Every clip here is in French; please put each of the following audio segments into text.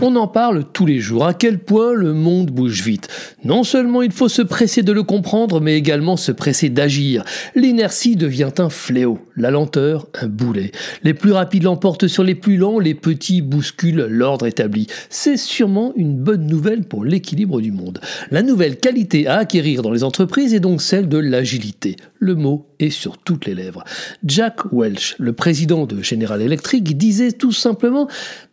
On en parle tous les jours, à quel point le monde bouge vite. Non seulement il faut se presser de le comprendre, mais également se presser d'agir. L'inertie devient un fléau, la lenteur un boulet. Les plus rapides l'emportent sur les plus lents, les petits bousculent l'ordre établi. C'est sûrement une bonne nouvelle pour l'équilibre du monde. La nouvelle qualité à acquérir dans les entreprises est donc celle de l'agilité. Le mot est sur toutes les lèvres. Jack Welch, le président de General Electric, disait tout simplement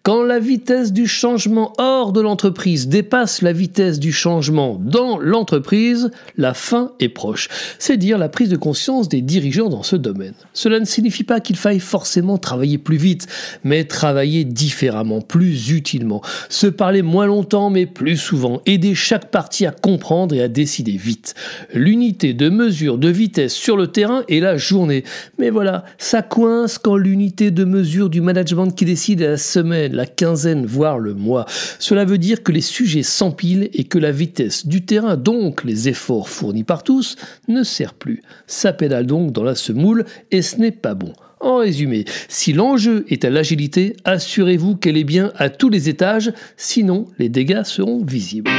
quand la vitesse du changement hors de l'entreprise dépasse la vitesse du changement dans l'entreprise, la fin est proche. C'est dire la prise de conscience des dirigeants dans ce domaine. Cela ne signifie pas qu'il faille forcément travailler plus vite, mais travailler différemment, plus utilement, se parler moins longtemps mais plus souvent, aider chaque partie à comprendre et à décider vite. L'unité de mesure de vitesse sur le terrain est la journée. Mais voilà, ça coince quand l'unité de mesure du management qui décide est la semaine la quinzaine, voire le mois. Cela veut dire que les sujets s'empilent et que la vitesse du terrain, donc les efforts fournis par tous, ne sert plus. Ça pédale donc dans la semoule et ce n'est pas bon. En résumé, si l'enjeu est à l'agilité, assurez-vous qu'elle est bien à tous les étages, sinon les dégâts seront visibles.